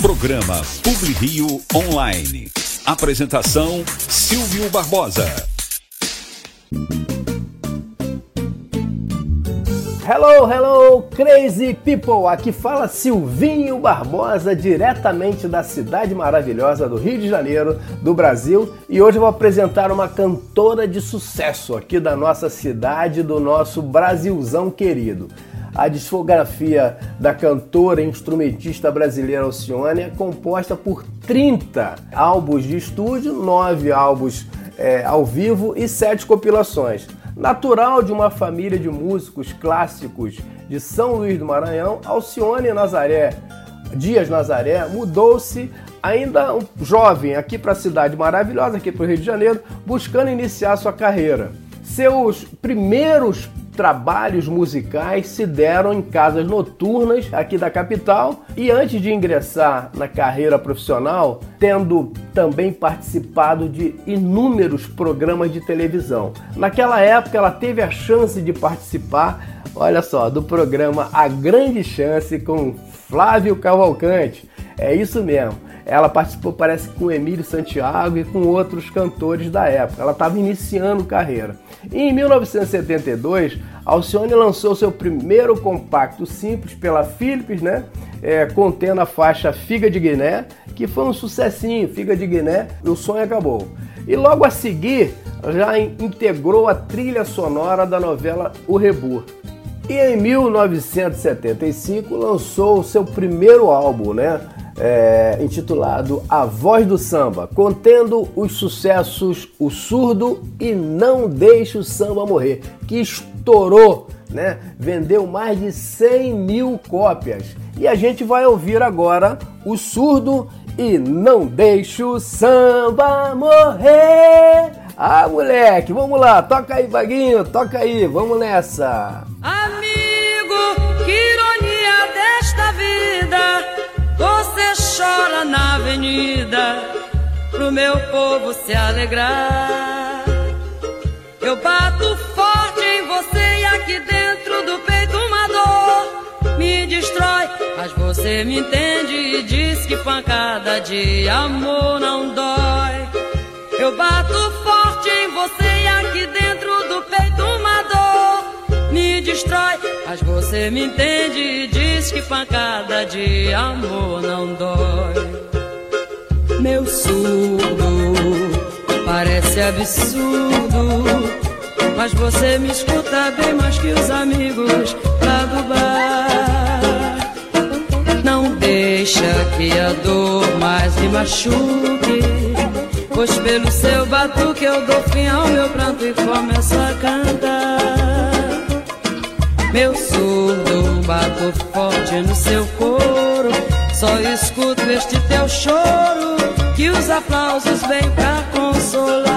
Programa PubliRio Online. Apresentação Silvio Barbosa. Hello, hello, crazy people! Aqui fala Silvinho Barbosa, diretamente da cidade maravilhosa do Rio de Janeiro, do Brasil, e hoje eu vou apresentar uma cantora de sucesso aqui da nossa cidade, do nosso Brasilzão querido. A discografia da cantora e instrumentista brasileira Alcione é composta por 30 álbuns de estúdio, 9 álbuns é, ao vivo e 7 compilações. Natural de uma família de músicos clássicos de São Luís do Maranhão, Alcione Nazaré Dias Nazaré mudou-se ainda jovem aqui para a cidade maravilhosa, aqui para o Rio de Janeiro, buscando iniciar sua carreira. Seus primeiros trabalhos musicais se deram em casas noturnas aqui da capital e antes de ingressar na carreira profissional, tendo também participado de inúmeros programas de televisão. Naquela época ela teve a chance de participar, olha só, do programa A Grande Chance com Flávio Cavalcante. É isso mesmo. Ela participou, parece, com Emílio Santiago e com outros cantores da época. Ela estava iniciando carreira. E em 1972, Alcione lançou seu primeiro compacto simples pela Philips, né? É, contendo a faixa Figa de Guiné, que foi um sucessinho, Figa de Guiné, o sonho acabou. E logo a seguir, já integrou a trilha sonora da novela O Rebu. E em 1975 lançou o seu primeiro álbum, né? É, intitulado A Voz do Samba, contendo os sucessos O Surdo e Não Deixe o Samba Morrer, que estourou, né? vendeu mais de 100 mil cópias. E a gente vai ouvir agora O Surdo e Não Deixe o Samba Morrer. Ah, moleque, vamos lá, toca aí, Vaguinho, toca aí, vamos nessa. Amigo, que ironia desta vida você chora na avenida pro meu povo se alegrar. Eu bato forte em você e aqui dentro do peito uma dor me destrói. Mas você me entende e diz que pancada de amor não dói. Eu bato forte em você destrói. Mas você me entende e diz que pancada de amor não dói. Meu surdo parece absurdo, mas você me escuta bem mais que os amigos lá do bar. Não deixa que a dor mais me machuque, pois pelo seu batuque eu dou fim ao meu pranto e começo a cantar. Meu surdo bato forte no seu coro. Só escuto este teu choro. Que os aplausos vêm pra consolar.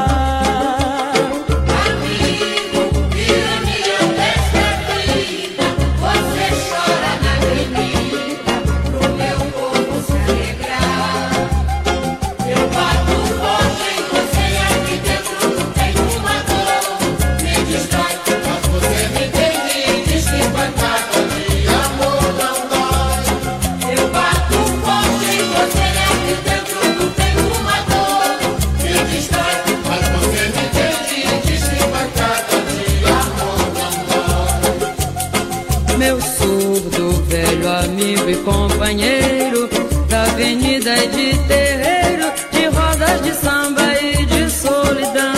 Companheiro da avenida e de terreiro, de rodas de samba e de solidão.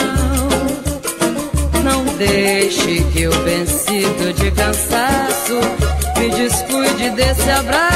Não deixe que eu vencido de cansaço me descuide desse abraço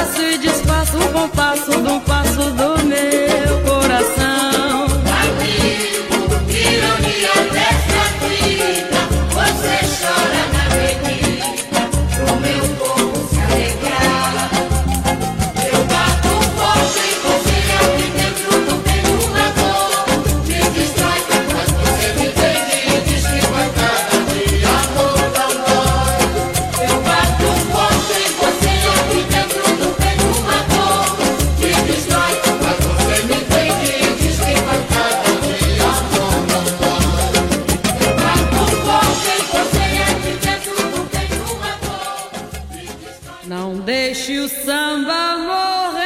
Não deixe o samba morrer.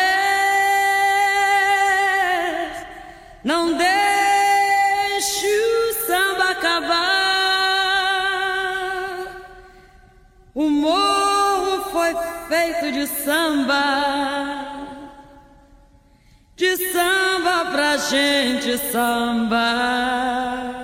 Não deixe o samba acabar. O morro foi feito de samba. De samba pra gente sambar.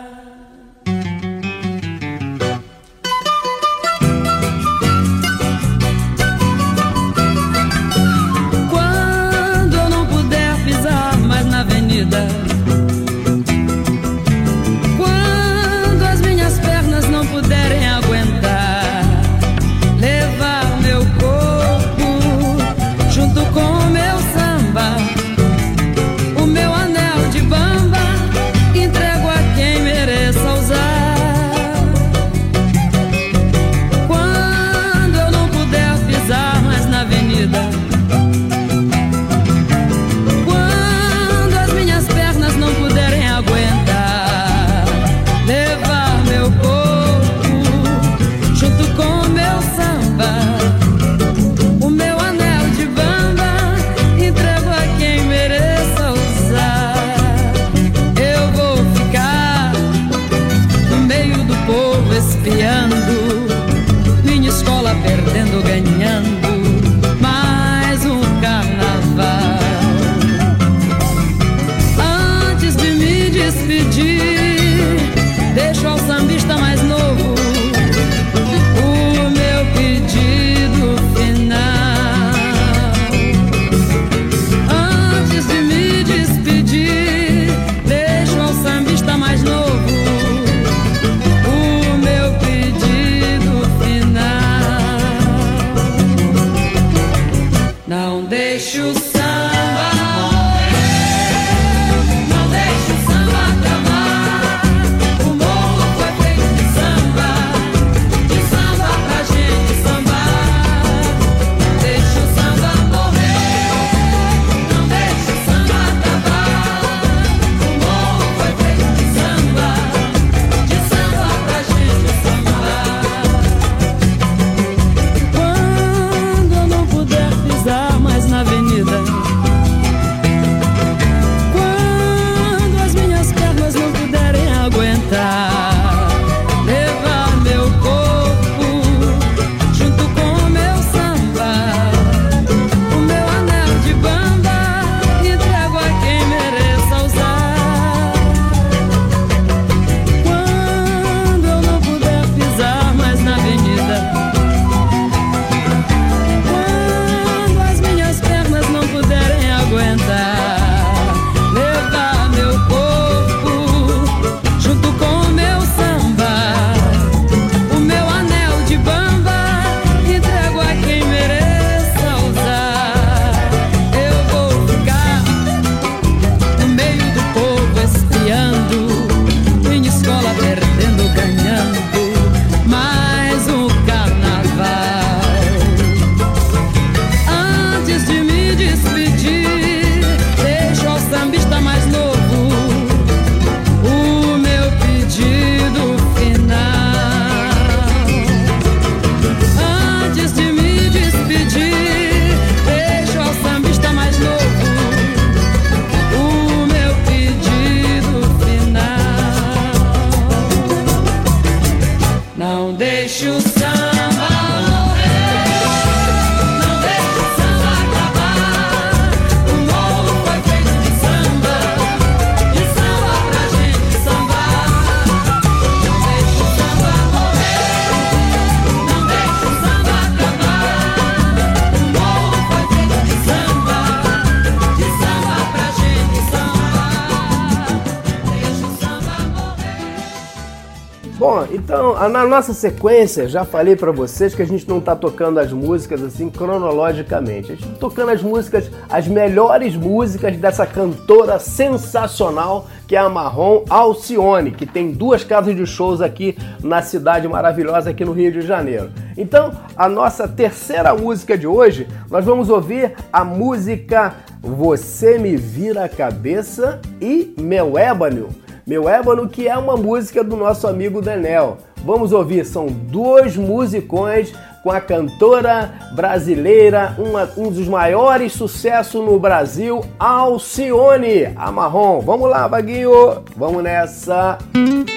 nossa sequência, já falei para vocês que a gente não tá tocando as músicas assim cronologicamente. A gente tá tocando as músicas, as melhores músicas dessa cantora sensacional que é a Marrom Alcione, que tem duas casas de shows aqui na cidade maravilhosa aqui no Rio de Janeiro. Então, a nossa terceira música de hoje, nós vamos ouvir a música Você Me Vira a Cabeça e Meu Ébano. Meu Ébano, que é uma música do nosso amigo Daniel. Vamos ouvir, são dois musicões com a cantora brasileira, uma, um dos maiores sucessos no Brasil, Alcione Amarron. Vamos lá, baguio vamos nessa. Música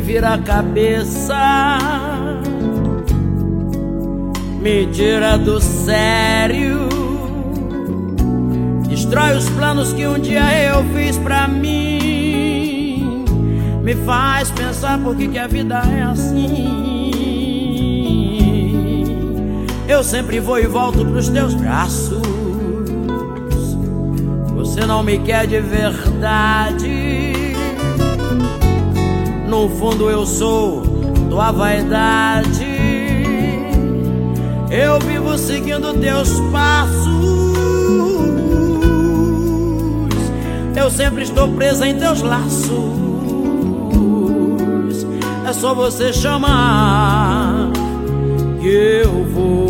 vira a cabeça, me tira do sério, destrói os planos que um dia eu fiz pra mim, me faz pensar por que, que a vida é assim. Eu sempre vou e volto pros teus braços. Você não me quer de verdade. No fundo eu sou tua vaidade. Eu vivo seguindo teus passos. Eu sempre estou presa em teus laços. É só você chamar que eu vou.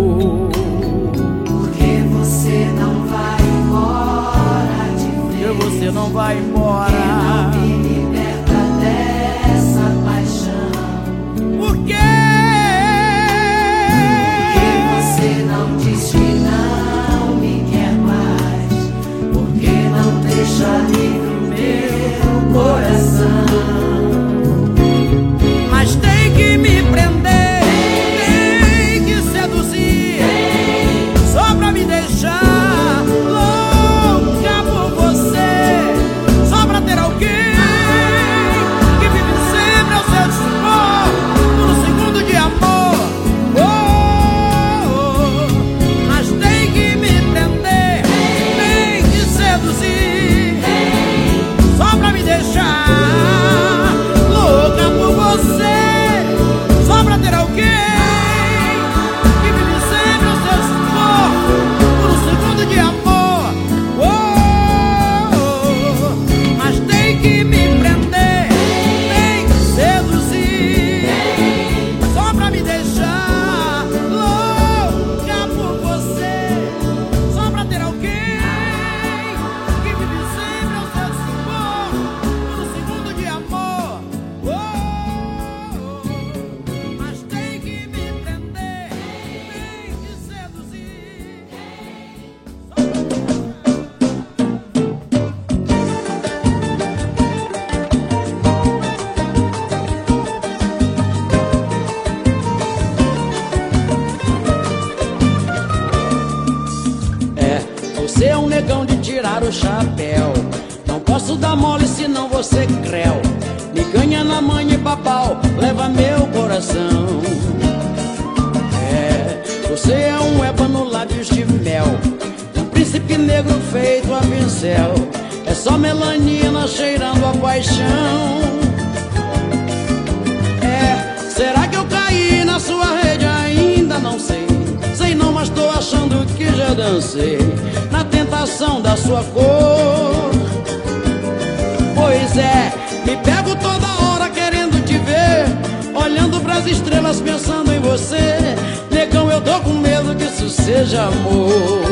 Você não vai embora. Posso dar mole senão você creu. Me ganha na mãe e papau, leva meu coração. É, você é um ébano lábios de mel. Um príncipe negro feito a pincel. É só melanina cheirando a paixão. É, será que eu caí na sua rede? Ainda não sei. Sei não, mas tô achando que já dancei na tentação da sua cor. É, me pego toda hora querendo te ver, olhando pras estrelas pensando em você. Negão, eu tô com medo que isso seja amor.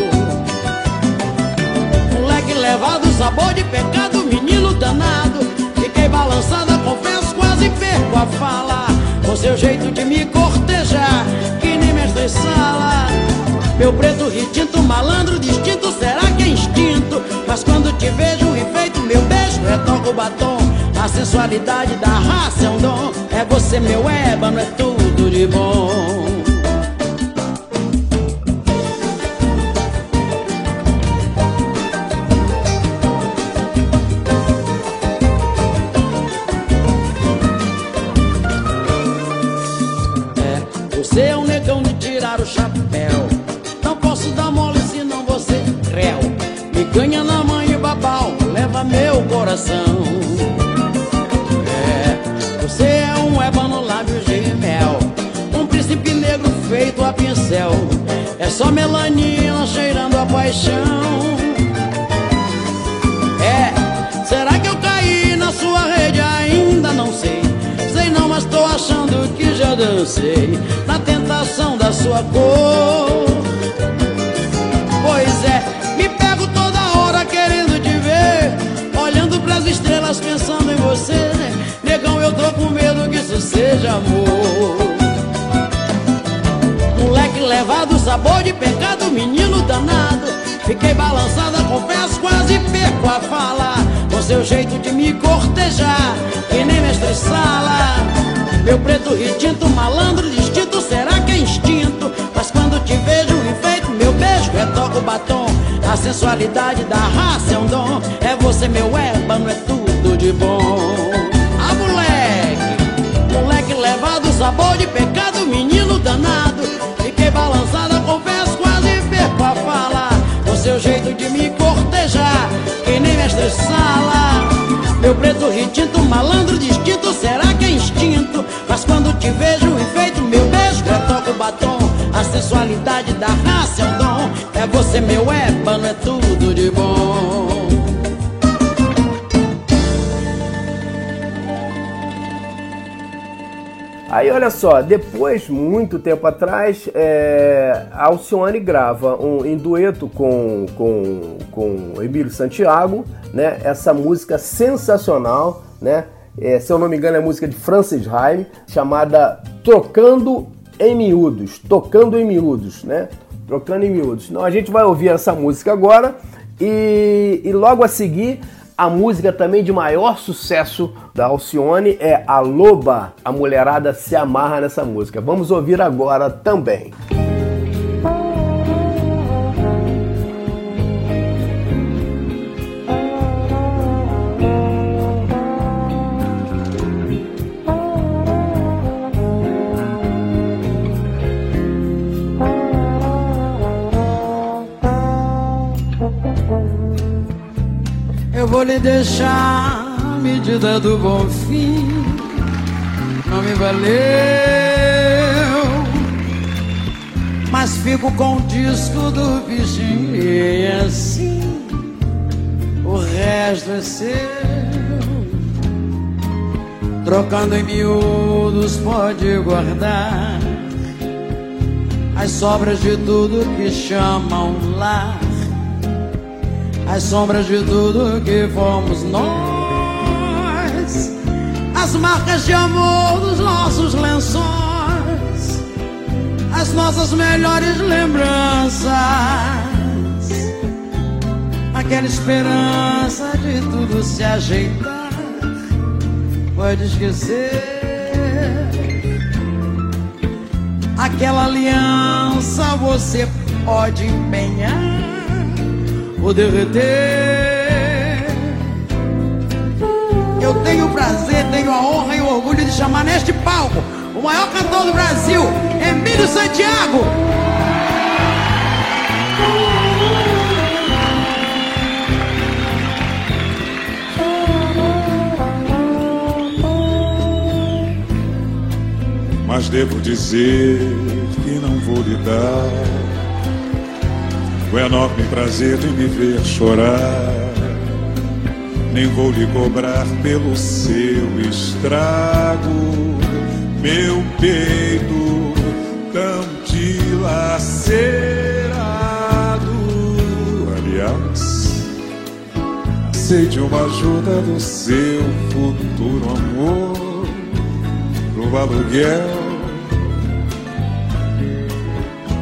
Moleque levado, sabor de pecado, menino danado. Fiquei balançada, confesso, quase perco a fala. Com seu jeito de me cortejar, que nem mestre sala. Meu preto retinto, malandro distinto, será que é instinto? Mas quando te vejo enfeito, meu beijo retoca o batom. A sensualidade da raça é um dom. É você, meu ébano, é tudo de bom. Coração. É, você é um ébano lábios de mel. Um príncipe negro feito a pincel. É só melanina cheirando a paixão. É, será que eu caí na sua rede? Ainda não sei. Sei não, mas tô achando que já dancei na tentação da sua cor. Estrelas pensando em você. Negão, eu tô com medo que isso seja amor. Moleque levado, sabor de pecado, menino danado. Fiquei balançada, confesso, quase perco a fala. Com seu jeito de me cortejar, que nem mestre sala. Meu preto retinto, malandro distinto, será que é instinto? Mas quando te vejo enfeito, meu beijo retoca o batom. A sensualidade da raça é um dom. É você, meu ébano, é tudo de bom. Ah, moleque, moleque levado, sabor de pecado, menino danado. Fiquei balançada, confesso, quase perco a fala. Com seu jeito de me cortejar, que nem mestre sala. Meu preto retinto, malandro distinto, será que é instinto? Mas quando te vejo enfeito, meu beijo retoca o batom. A sensualidade da raça é um dom. É você, meu ébano, é tudo de bom. Aí olha só, depois, muito tempo atrás, é, a Alcione grava um, em dueto com, com, com Emílio Santiago, né? Essa música sensacional, né? É, se eu não me engano, é música de Francis Haim, chamada Trocando em Miúdos. Tocando em Miúdos, né? Trocando em Miúdos. Então a gente vai ouvir essa música agora e, e logo a seguir a música também de maior sucesso da Alcione é A Loba. A mulherada se amarra nessa música. Vamos ouvir agora também. Eu deixar a medida do bom fim. Não me valeu, mas fico com o disco do bichinho e assim o resto é seu. Trocando em miúdos pode guardar as sobras de tudo que chamam lar as sombras de tudo que fomos nós, as marcas de amor dos nossos lençóis, as nossas melhores lembranças, aquela esperança de tudo se ajeitar, pode esquecer. Aquela aliança você pode empenhar ou derreter. Eu tenho o prazer, tenho a honra e o orgulho de chamar neste palco o maior cantor do Brasil, Emílio Santiago. mas devo dizer que não vou lhe dar o enorme prazer de me ver chorar. Nem vou lhe cobrar pelo seu estrago, meu peito tão dilacerado. Aliás, sei de uma ajuda do seu futuro amor pro aluguel.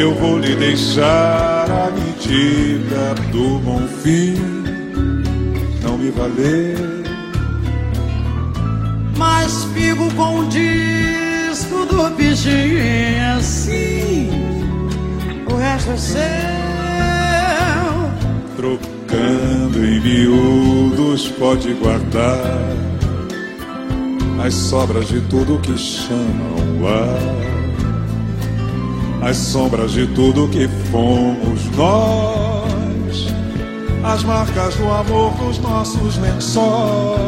Eu vou lhe deixar a medida do bom fim, não me valer. Mas fico com o disco do bichinho assim. O resto é seu. Trocando em miúdos, pode guardar as sobras de tudo que chamam lá. As sombras de tudo que fomos nós, as marcas do amor dos nossos lençóis,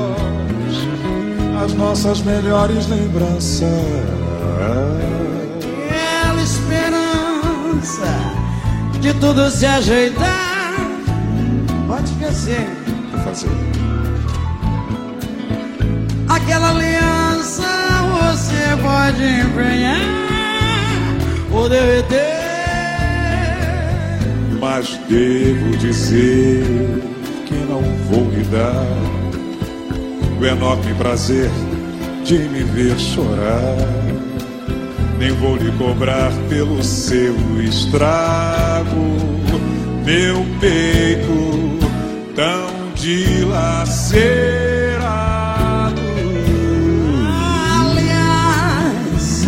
as nossas melhores lembranças. Aquela esperança de tudo se ajeitar. Pode esquecer. Vou fazer. Aquela aliança você pode empenhar ou derreter. Mas devo dizer que não vou lhe dar o enorme prazer de me ver chorar. Nem vou lhe cobrar pelo seu estrago, meu peito tão dilacerado. Aliás,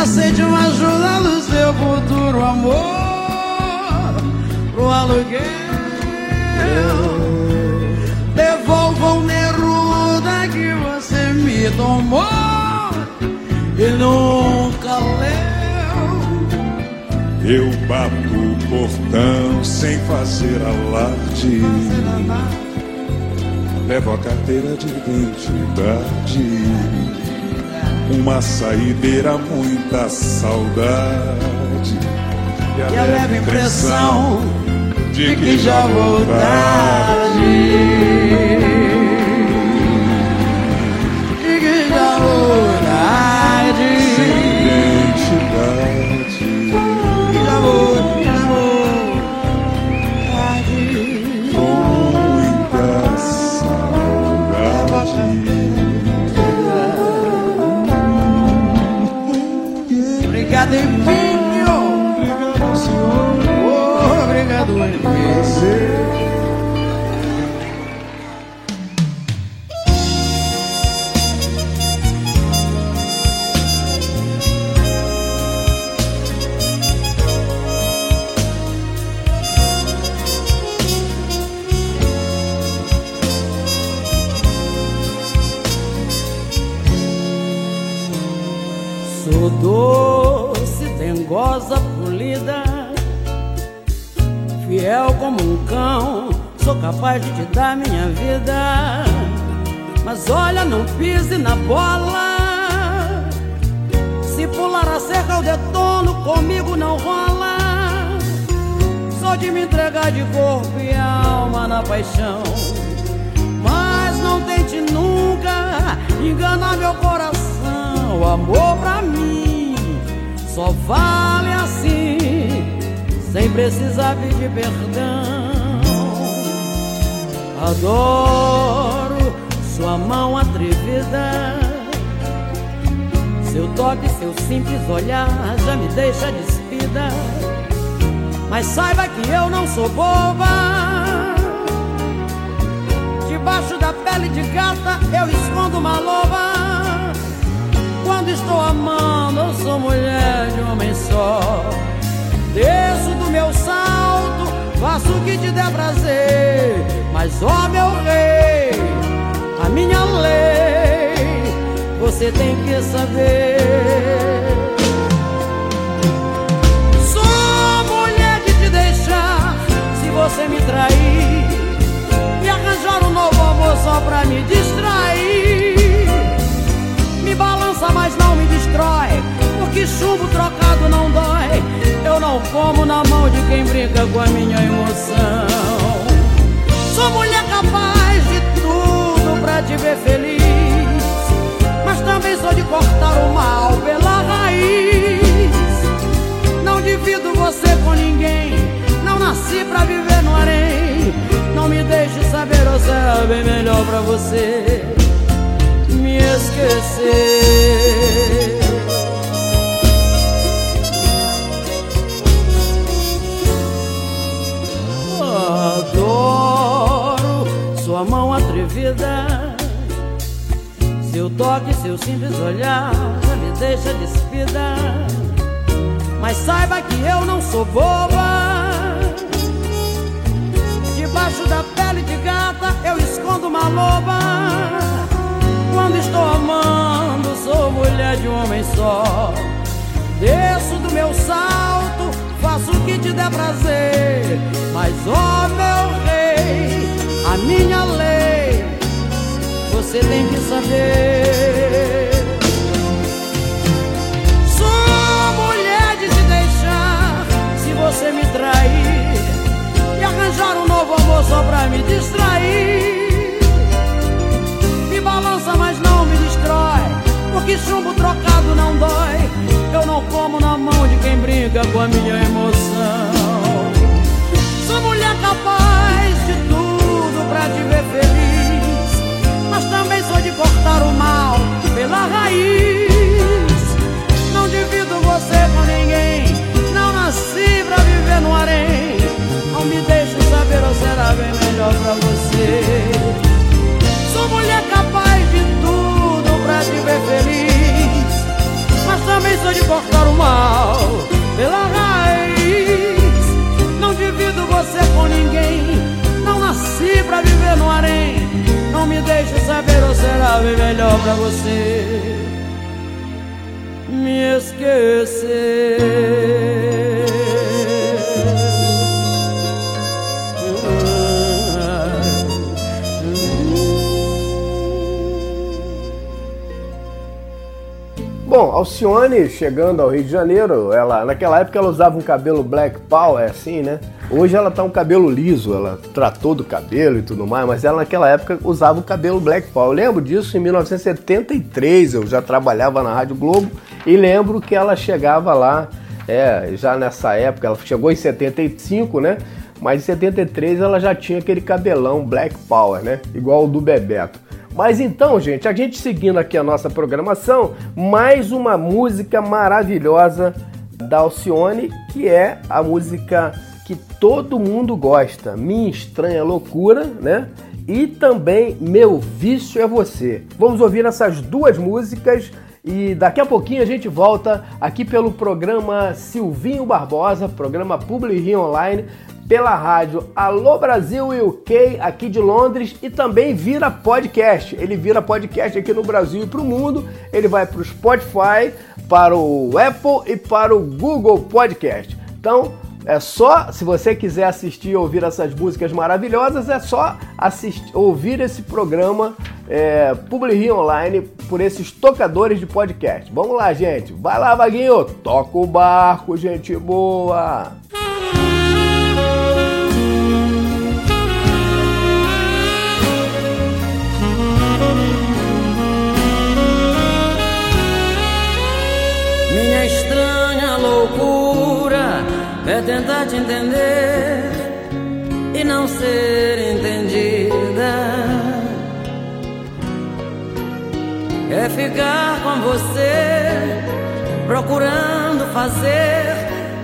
aceite uma ajuda do seu futuro amor pro aluguel. Devolva o Neruda que você me tomou e nunca leu. Eu bato o portão sem fazer alarde. Levo a carteira de identidade. Uma saideira, muita saudade. E a leve impressão de que já vou tarde. Como um cão. Sou capaz de te dar minha vida, mas olha, não pise na bola. Se pular a cerca, eu detono, comigo não rola. sou de me entregar de corpo e alma na paixão. Mas não tente nunca enganar meu coração. O amor pra mim só vale assim, sem precisar pedir perdão. Adoro sua mão atrevida. Seu toque, seu simples olhar já me deixa despida. Mas saiba que eu não sou boba. Debaixo da pele de gata eu escondo uma loba. Quando estou amando, eu sou mulher de homem só. Desço do meu salto, faço o que te der prazer. Mas ó meu rei, a minha lei, você tem que saber. Sou mulher de te deixar se você me trair e arranjar um novo amor só pra me distrair. Me balança, mas não me destrói, porque chumbo trocado não dói. Eu não como na mão de quem brinca com a minha emoção. Sou mulher capaz de tudo pra te ver feliz, mas também sou de cortar o mal pela raiz. Não divido você com ninguém, não nasci pra viver no harém. Não me deixe saber, ou será bem melhor pra você me esquecer. Toque, seu simples olhar já me deixa despida. Mas saiba que eu não sou boba. Debaixo da pele de gata eu escondo uma loba. Quando estou amando, sou mulher de um homem só. Desço do meu salto, faço o que te der prazer. Mas, ó meu rei, a minha lei, você tem que saber. Sou mulher de te deixar se você me trair e arranjar um novo amor só pra me distrair. Me balança, mas não me destrói, porque chumbo trocado não dói. Eu não como na mão de quem brinca com a minha emoção. Sou mulher capaz de tudo pra te ver feliz, sou de cortar o mal pela raiz. Não divido você com ninguém, não nasci pra viver no harém. Não me deixe saber ou será bem melhor pra você. Sou mulher capaz de tudo pra te ver feliz, mas também sou de cortar o mal pela raiz. Não divido você com ninguém, não nasci pra viver no harém. Não me deixe saber ou será bem melhor pra você me Bom, Alcione chegando ao Rio de Janeiro, ela naquela época ela usava um cabelo black power, assim, né? Hoje ela tá um cabelo liso, ela tratou do cabelo e tudo mais, mas ela naquela época usava o cabelo black power. Eu lembro disso em 1973, eu já trabalhava na Rádio Globo e lembro que ela chegava lá, é, já nessa época, ela chegou em 75, né? Mas em 73 ela já tinha aquele cabelão black power, né? Igual o do Bebeto. Mas então, gente, a gente seguindo aqui a nossa programação, mais uma música maravilhosa da Alcione, que é a música que todo mundo gosta, Minha Estranha Loucura, né? E também Meu Vício é Você. Vamos ouvir essas duas músicas e daqui a pouquinho a gente volta aqui pelo programa Silvinho Barbosa, programa Publi Rio Online, pela rádio Alô Brasil UK aqui de Londres e também vira podcast. Ele vira podcast aqui no Brasil e para o mundo. Ele vai para o Spotify, para o Apple e para o Google Podcast. Então é só, se você quiser assistir e ouvir essas músicas maravilhosas, é só assistir, ouvir esse programa é, Publi Online por esses tocadores de podcast. Vamos lá, gente. Vai lá, Vaguinho. Toca o barco, gente boa. Ficar com você, procurando fazer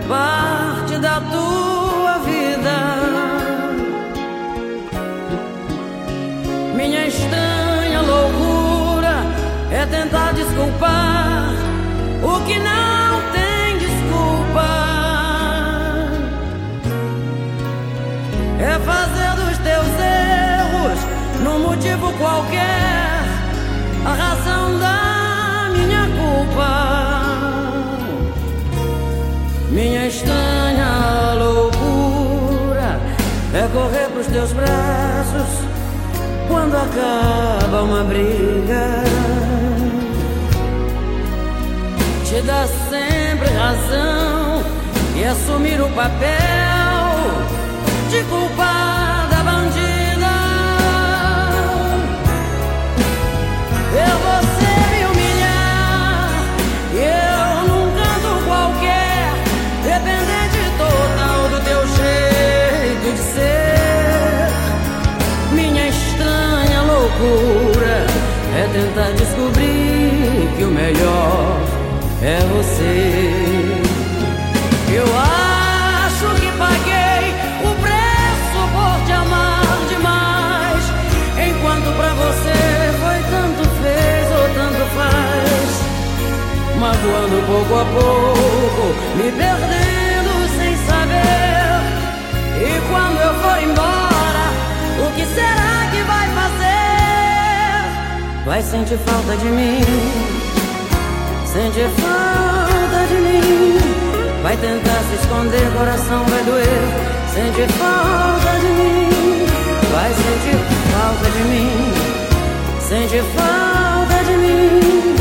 parte da tua vida. Minha estranha loucura é tentar desculpar o que não tem desculpa. É fazer dos teus erros, num motivo qualquer, correr pros teus braços quando acaba uma briga. Te dá sempre razão e assumir o papel que o melhor é você. Eu acho que paguei o preço por te amar demais. Enquanto pra você foi tanto fez ou tanto faz. Magoando pouco a pouco, me perdendo sem saber. E quando eu for embora, o que será que vai fazer? Vai sentir falta de mim, sentir falta de mim. Vai tentar se esconder, coração vai doer. Sente falta de mim, vai sentir falta de mim. Sente falta de mim.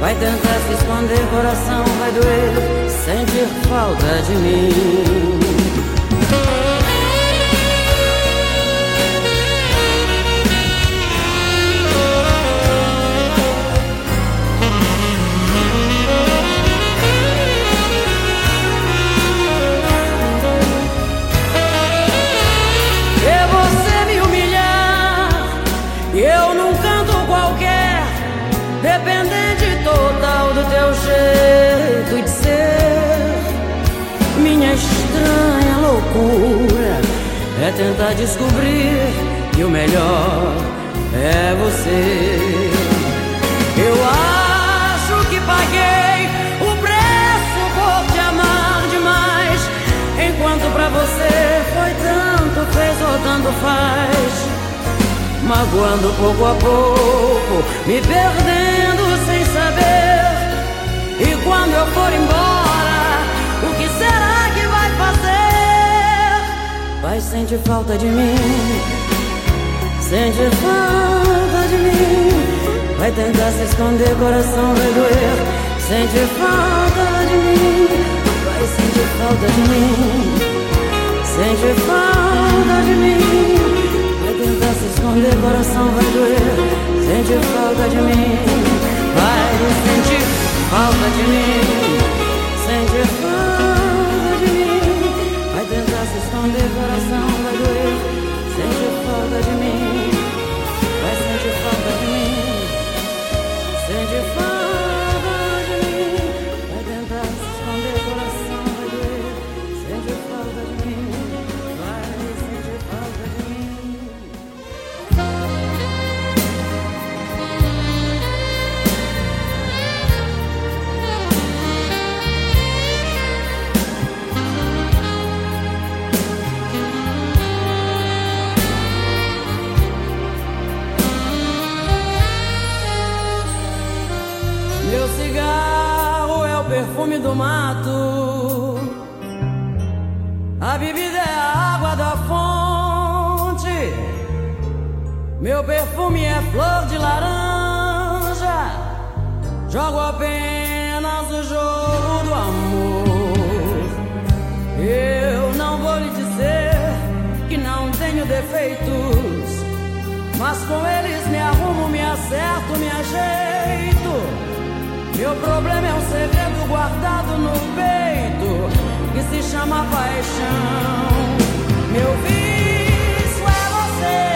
Vai tentar se esconder, coração vai doer. Sentir falta de mim. Loucura é tentar descobrir que o melhor é você. Eu acho que paguei o preço por te amar demais. Enquanto pra você foi tanto, fez ou tanto faz. Magoando pouco a pouco, me perdendo sem saber. E quando eu for embora, Vai sentir falta de mim, sente falta de mim. Vai tentar se esconder, coração vai doer. Sente falta de mim, vai sentir falta de mim. Sente falta de mim. Vai tentar se esconder, coração vai doer. Sente falta de mim, vai sentir falta de mim. Esconder, coração vai doer. Sente falta de mim, vai sentir falta de mim. Sente falta perfume do mato. A bebida é a água da fonte. Meu perfume é flor de laranja. Jogo apenas o jogo do amor. Eu não vou lhe dizer que não tenho defeitos. Mas com eles me arrumo, me acerto, me ajeito. Meu problema é um segredo guardado no peito que se chama paixão. Meu vício é você,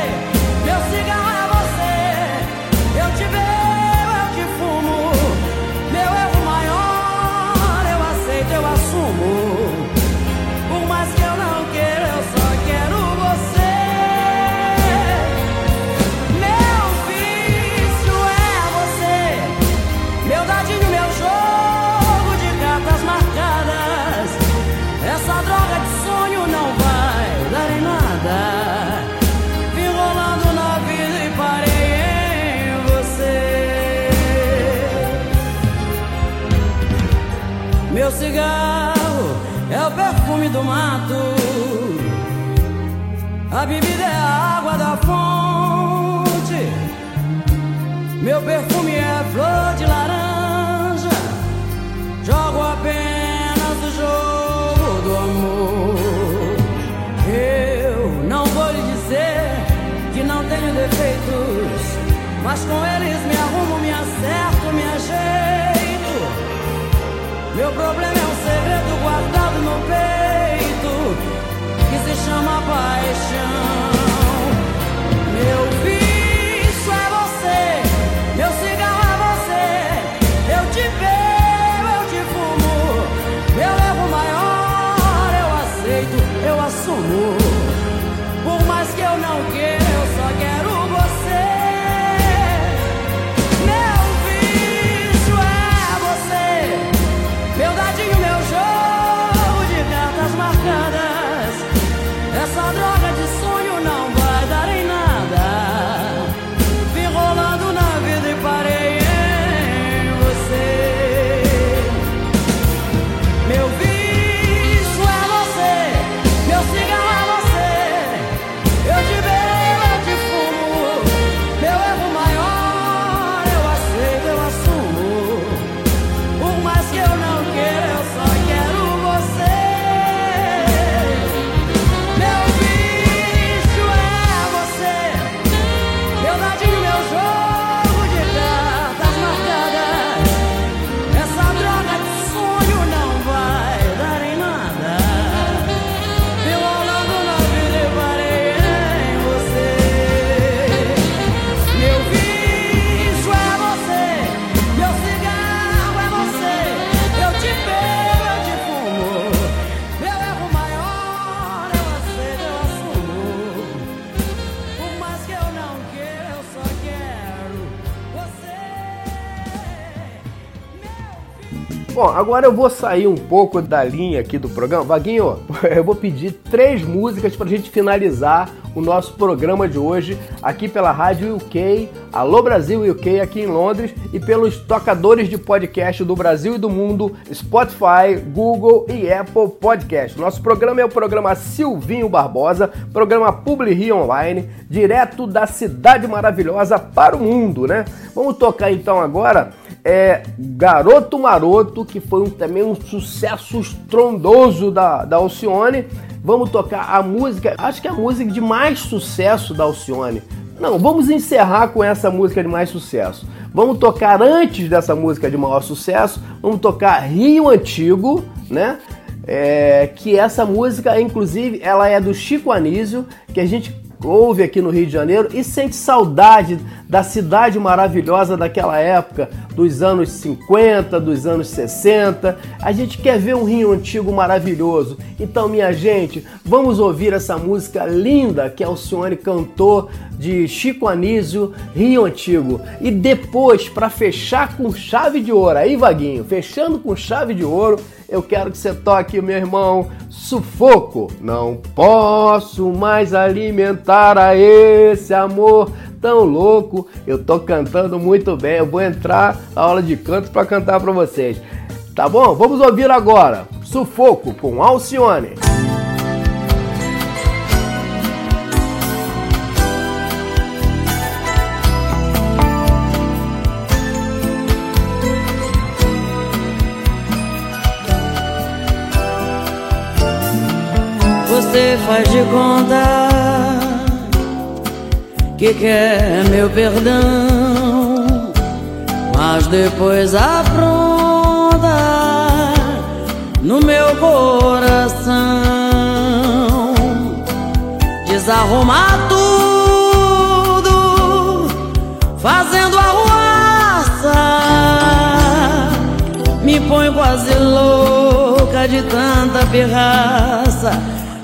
A bebida eu assumo. Por mais que eu não queira, Bom, agora eu vou sair um pouco da linha aqui do programa. Vaguinho, eu vou pedir três músicas pra gente finalizar o nosso programa de hoje aqui pela Rádio UK, Alô Brasil UK aqui em Londres e pelos tocadores de podcast do Brasil e do mundo, Spotify, Google e Apple Podcast. Nosso programa é o programa Silvinho Barbosa, programa Publi Online, direto da cidade maravilhosa para o mundo, né? Vamos tocar então agora é Garoto Maroto, que foi um- também um sucesso estrondoso da, da Alcione. Vamos tocar a música, acho que é a música de mais sucesso da Alcione. Não, vamos encerrar com essa música de mais sucesso. Vamos tocar antes dessa música de maior sucesso, vamos tocar Rio Antigo, né? É, que essa música, inclusive, ela é do Chico Anísio, que a gente ouve aqui no Rio de Janeiro e sente saudade da cidade maravilhosa daquela época, dos anos 50, dos anos 60. A gente quer ver um Rio antigo maravilhoso. Então, minha gente, vamos ouvir essa música linda que Alcione cantou de Chico Anísio, Rio Antigo. E depois, para fechar com chave de ouro, aí, Vaguinho, fechando com chave de ouro, eu quero que você toque, meu irmão, sufoco. Não posso mais alimentar a esse amor tão louco. Eu tô cantando muito bem. Eu vou entrar na aula de canto para cantar para vocês. Tá bom? Vamos ouvir agora. Sufoco com Alcione. Faz de conta que quer meu perdão, mas depois afronta no meu coração. Desarrumar tudo, fazendo arruaça. Me põe quase louca de tanta pirraça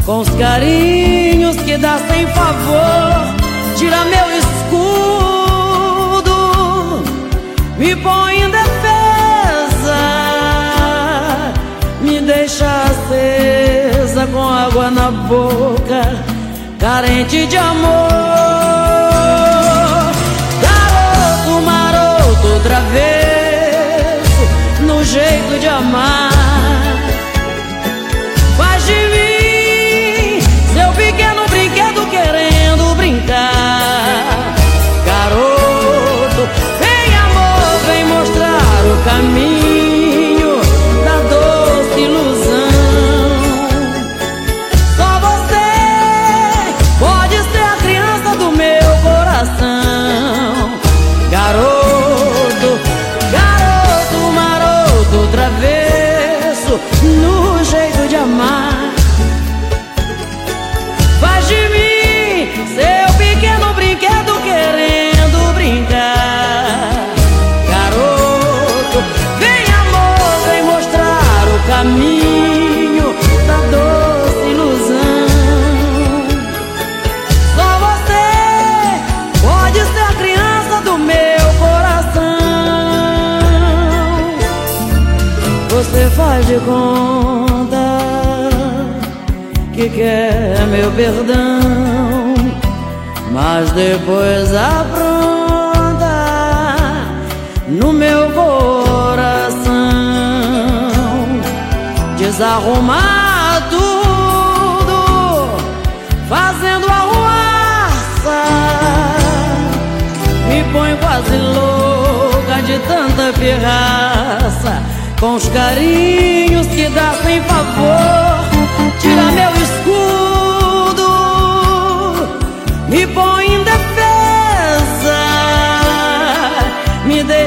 Com os carinhos que dá sem favor Tira meu escudo Me põe em defesa Me deixa acesa com água na boca Carente de amor Garoto maroto outra vez no jeito de amar. Meu perdão, mas depois apronta no meu coração. Desarrumar tudo, fazendo arruaça, me põe quase louca de tanta pirraça, com os carinhos que dá sem favor, tira meu escudo,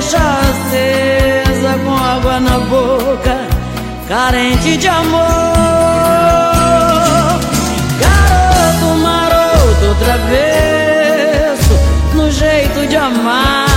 deixa acesa com água na boca, carente de amor. Garoto maroto, travesso, no jeito de amar.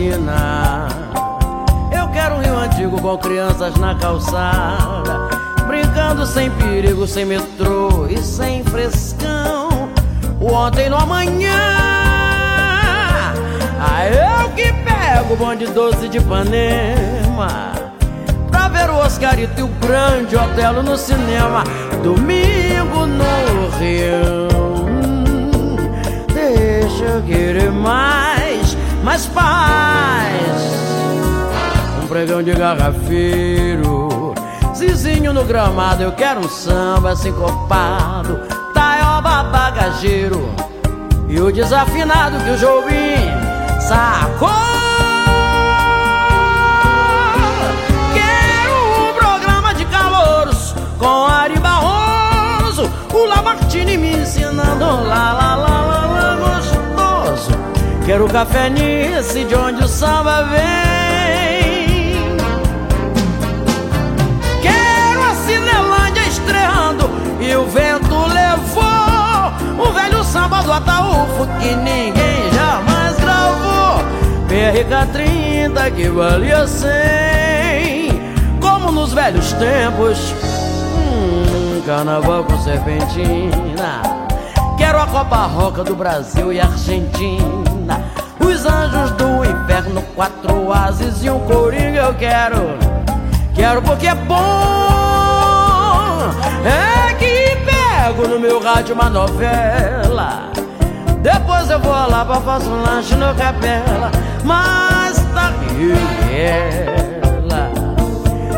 Bate-papo na Zizinho no gramado. Eu quero um samba sincopado, taioba bagageiro. E o desafinado que o Jobim sacou. Quero um programa de calouros com Ari Barroso, o Lamartine me ensinando lá, lá, lá, lá, lá, gostoso. Quero café nice de onde o samba vem. O velho samba do Ataúfo que ninguém jamais gravou. PRK 30 que valia 100, como nos velhos tempos. Hum, carnaval com serpentina. Quero a Copa Roca do Brasil e Argentina. Os anjos do inferno, quatro ases e um coringa eu quero. Quero porque é bom. É no meu rádio uma novela. Depois eu vou lá pra fazer um lanche no Capela. Mas tá ela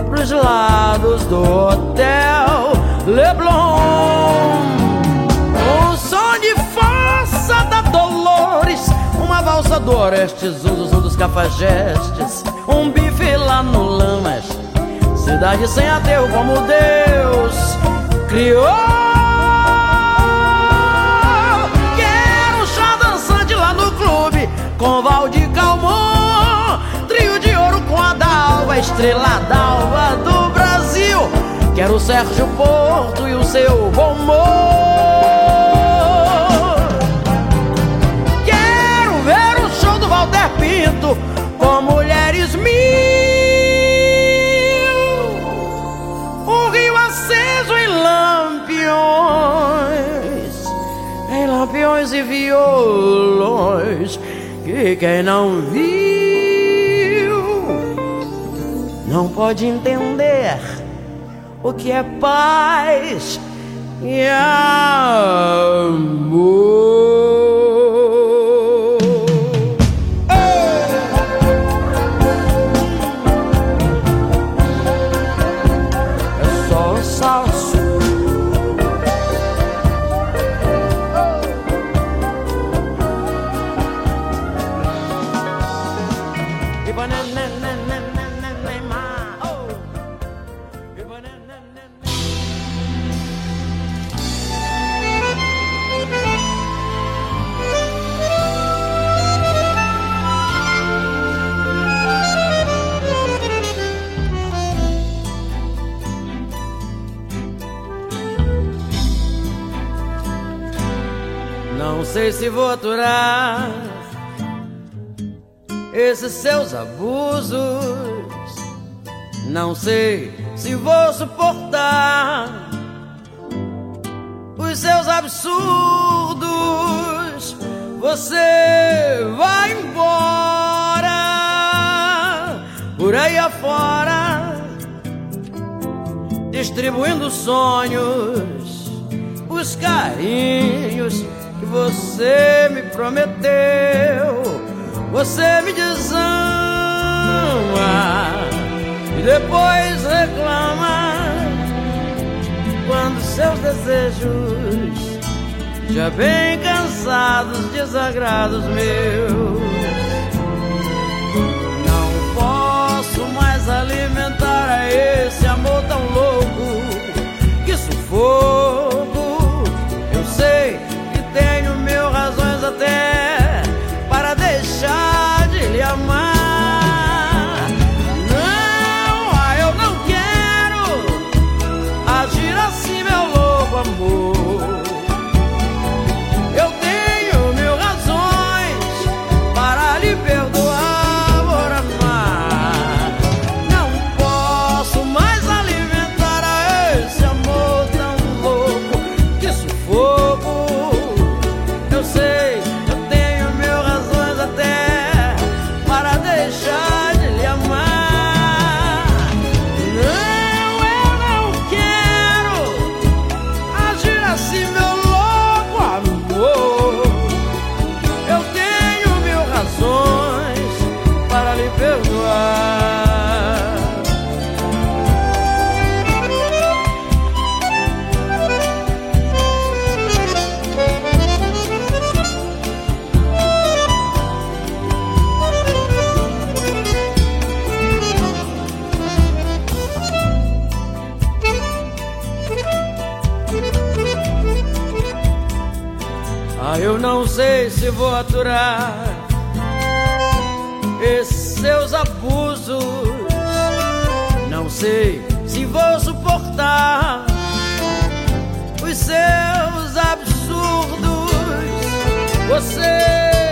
Pros lados do hotel Leblon. Um som de força da Dolores. Uma valsa do Oeste, Zuzu dos Cafajestes. Um bife lá no Lamas. Cidade sem ateu como Deus criou. Com Valdir Calmon. Trio de ouro com a Dalva, estrela d'alva do Brasil. Quero o Sérgio Porto e o seu bom humor. Quero ver o show do Walter Pinto com mulheres mil. Quem não viu não pode entender o que é paz e amor. Sei se vou aturar esses seus abusos. Não sei se vou suportar os seus absurdos. Você vai embora por aí afora, distribuindo sonhos, os carinhos você me prometeu. Você me desama e depois reclama quando seus desejos já bem cansados, desagrados meus. Não posso mais alimentar a esse amor tão louco que sufoco. there. Ah, eu não sei se vou aturar esses seus abusos. Não sei se vou suportar os seus absurdos. Você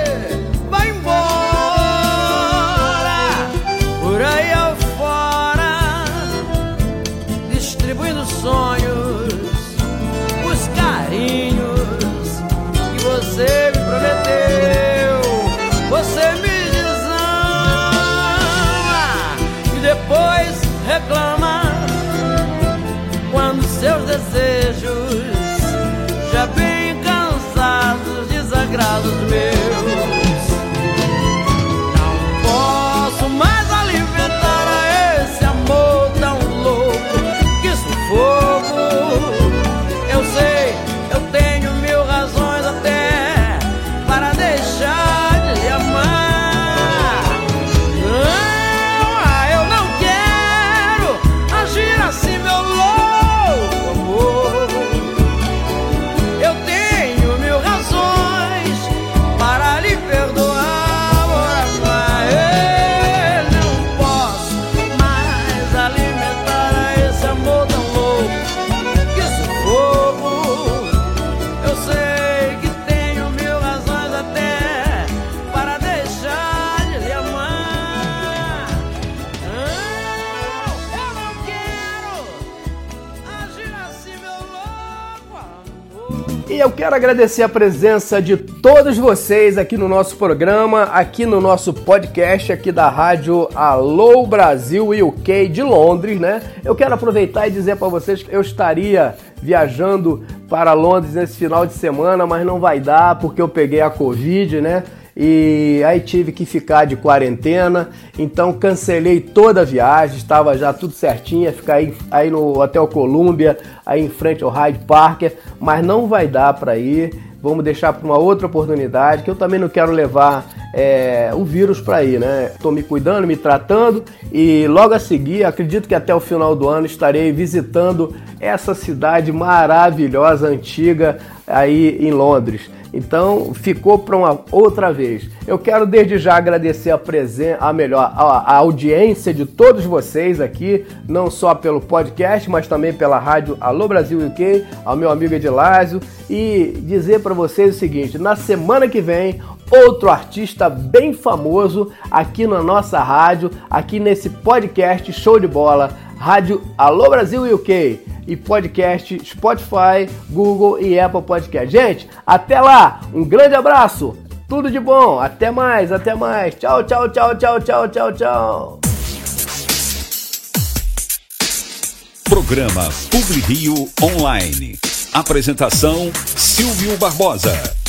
E eu quero agradecer a presença de todos vocês aqui no nosso programa, aqui no nosso podcast aqui da rádio Alô Brasil UK de Londres, né? Eu quero aproveitar e dizer para vocês que eu estaria viajando para Londres nesse final de semana, mas não vai dar porque eu peguei a Covid, né? E aí tive que ficar de quarentena, então cancelei toda a viagem, estava já tudo certinho, ia ficar aí, aí no Hotel Columbia, aí em frente ao Hyde Park, mas não vai dar para ir, vamos deixar para uma outra oportunidade, que eu também não quero levar é, o vírus para ir, né? Estou me cuidando, me tratando. E logo a seguir, acredito que até o final do ano estarei visitando essa cidade maravilhosa, antiga, aí em Londres. Então ficou para uma outra vez. Eu quero desde já agradecer a presença, a melhor, a, a, audiência de todos vocês aqui, não só pelo podcast, mas também pela rádio Alô Brasil UK, ao meu amigo Edilásio, e dizer para vocês o seguinte: na semana que vem outro artista bem famoso aqui na nossa rádio, aqui nesse podcast show de bola, rádio Alô Brasil UK e podcast Spotify, Google e Apple Podcast. Gente, até lá, um grande abraço, tudo de bom, até mais, até mais, tchau, tchau, tchau, tchau, tchau, tchau, tchau. Programa Publi Rio Online. Apresentação Silvio Barbosa.